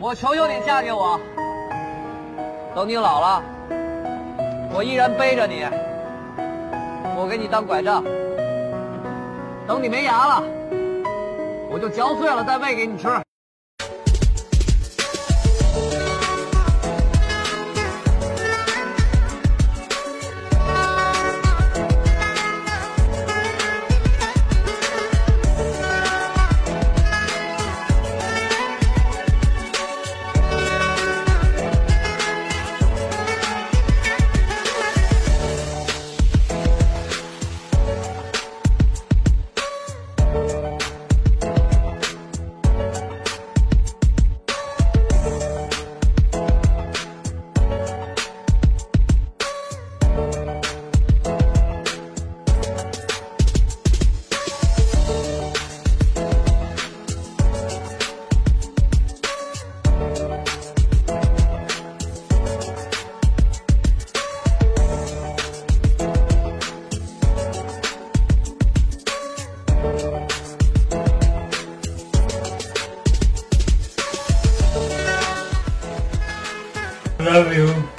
我求求你嫁给我。等你老了，我依然背着你，我给你当拐杖。等你没牙了，我就嚼碎了再喂给你吃。Love you.